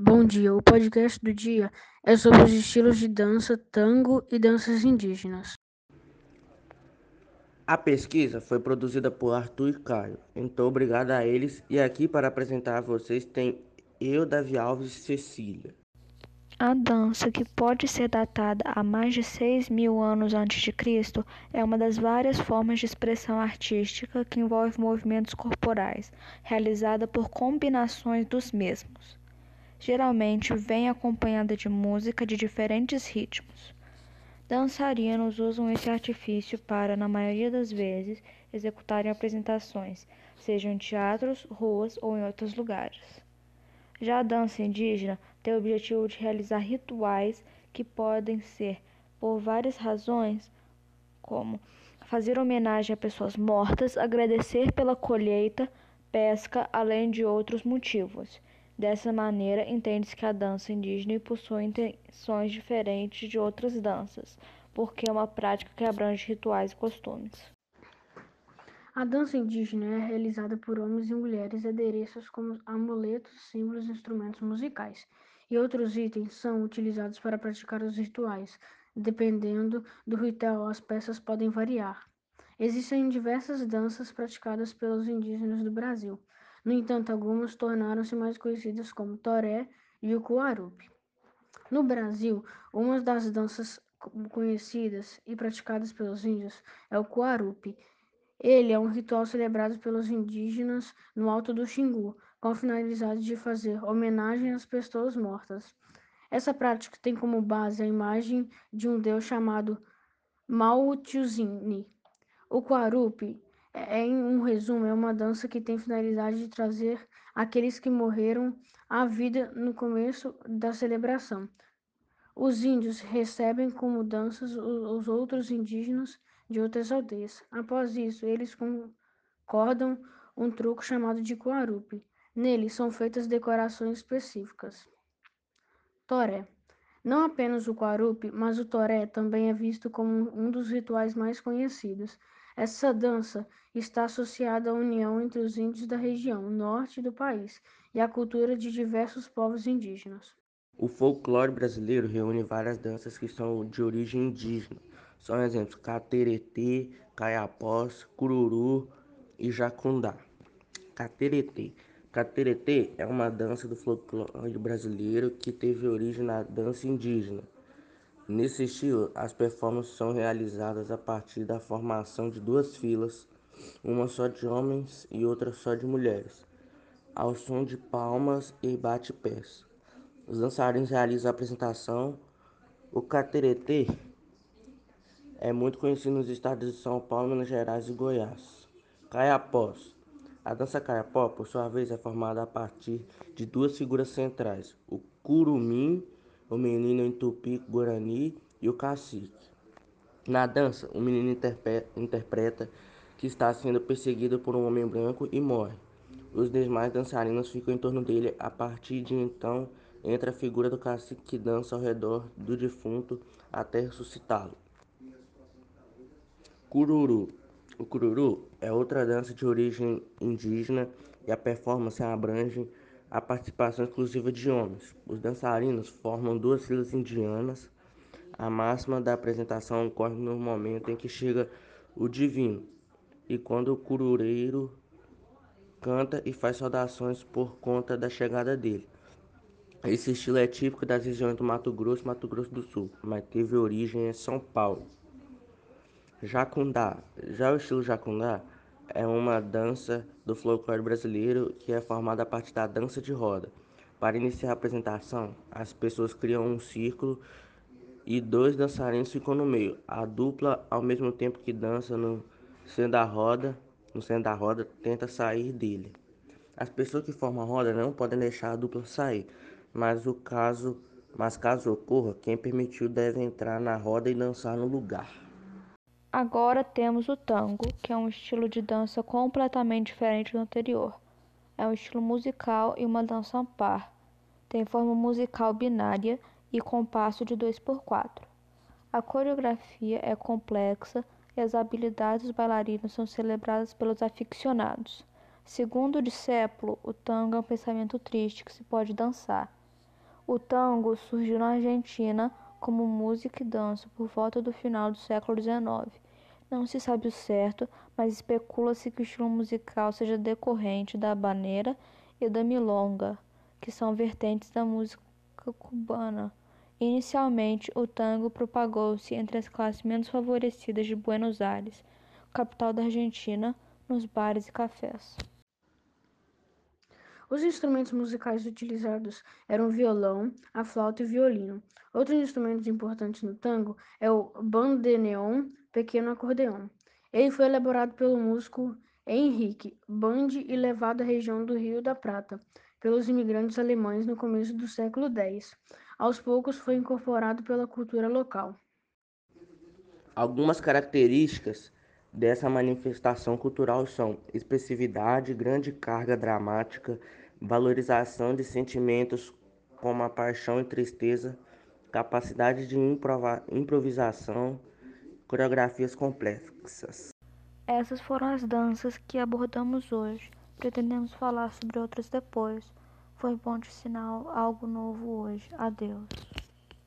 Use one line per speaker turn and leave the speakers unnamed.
Bom dia, o podcast do dia é sobre os estilos de dança, tango e danças indígenas.
A pesquisa foi produzida por Arthur e Caio, então obrigado a eles. E aqui para apresentar a vocês tem eu, Davi Alves e Cecília.
A dança, que pode ser datada a mais de 6 mil anos antes de Cristo, é uma das várias formas de expressão artística que envolve movimentos corporais, realizada por combinações dos mesmos. Geralmente vem acompanhada de música de diferentes ritmos. Dançarinos usam esse artifício para, na maioria das vezes, executarem apresentações, sejam em teatros, ruas ou em outros lugares. Já a dança indígena tem o objetivo de realizar rituais que podem ser por várias razões, como fazer homenagem a pessoas mortas, agradecer pela colheita, pesca, além de outros motivos. Dessa maneira, entende-se que a dança indígena possui intenções diferentes de outras danças, porque é uma prática que abrange rituais e costumes.
A dança indígena é realizada por homens e mulheres adereços como amuletos, símbolos, instrumentos musicais e outros itens são utilizados para praticar os rituais. Dependendo do ritual, as peças podem variar. Existem diversas danças praticadas pelos indígenas do Brasil. No entanto, algumas tornaram-se mais conhecidas como toré e o cuarupi. No Brasil, uma das danças conhecidas e praticadas pelos índios é o cuarupi, ele é um ritual celebrado pelos indígenas no Alto do Xingu, com a finalidade de fazer homenagem às pessoas mortas. Essa prática tem como base a imagem de um deus chamado Mautiuzini. O Quarupi, em um resumo, é uma dança que tem finalidade de trazer aqueles que morreram à vida no começo da celebração. Os índios recebem como danças os outros indígenas de outras aldeias. Após isso, eles concordam um truque chamado de Kuarupi. Nele são feitas decorações específicas. Toré. Não apenas o Kuarupi, mas o Toré também é visto como um dos rituais mais conhecidos. Essa dança está associada à união entre os índios da região norte do país e à cultura de diversos povos indígenas.
O folclore brasileiro reúne várias danças que são de origem indígena, são exemplos cateretê, caiapós, cururu e jacundá. Cateretê. Cateretê é uma dança do folclore brasileiro que teve origem na dança indígena. Nesse estilo, as performances são realizadas a partir da formação de duas filas, uma só de homens e outra só de mulheres, ao som de palmas e bate-pés. Os dançarinos realizam a apresentação. O cateretê é muito conhecido nos estados de São Paulo, Minas Gerais e Goiás. Caiapós. A dança caiapó, por sua vez, é formada a partir de duas figuras centrais: o curumim, o menino em tupi-guarani e o cacique. Na dança, o menino interpreta que está sendo perseguido por um homem branco e morre. Os demais dançarinos ficam em torno dele. A partir de então, entra a figura do cacique que dança ao redor do defunto até ressuscitá-lo. Cururu. O cururu é outra dança de origem indígena e a performance abrange a participação exclusiva de homens. Os dançarinos formam duas filas indianas. A máxima da apresentação ocorre no momento em que chega o divino e quando o curureiro canta e faz saudações por conta da chegada dele. Esse estilo é típico das regiões do Mato Grosso e Mato Grosso do Sul, mas teve origem em São Paulo. Jacundá. Já o estilo jacundá é uma dança do folclore brasileiro que é formada a partir da dança de roda. Para iniciar a apresentação, as pessoas criam um círculo e dois dançarinos ficam no meio. A dupla, ao mesmo tempo que dança no centro da roda, no centro da roda, tenta sair dele. As pessoas que formam a roda não podem deixar a dupla sair, mas o caso, mas caso ocorra, quem permitiu deve entrar na roda e dançar no lugar.
Agora temos o tango, que é um estilo de dança completamente diferente do anterior. É um estilo musical e uma dança par. Tem forma musical binária e compasso de 2 por 4. A coreografia é complexa e as habilidades dos bailarinos são celebradas pelos aficionados. Segundo o discípulo, o tango é um pensamento triste que se pode dançar. O tango surgiu na Argentina como música e dança por volta do final do século XIX. Não se sabe o certo, mas especula-se que o estilo musical seja decorrente da habanera e da milonga, que são vertentes da música cubana. Inicialmente, o tango propagou-se entre as classes menos favorecidas de Buenos Aires, capital da Argentina, nos bares e cafés.
Os instrumentos musicais utilizados eram violão, a flauta e violino. Outros instrumentos importantes no tango é o bandeneon, pequeno acordeão. Ele foi elaborado pelo músico Henrique Bande e levado à região do Rio da Prata pelos imigrantes alemães no começo do século X. Aos poucos foi incorporado pela cultura local.
Algumas características dessa manifestação cultural são expressividade, grande carga dramática, valorização de sentimentos como a paixão e tristeza, capacidade de improvisação, coreografias complexas.
Essas foram as danças que abordamos hoje. Pretendemos falar sobre outras depois. Foi bom te ensinar algo novo hoje. Adeus.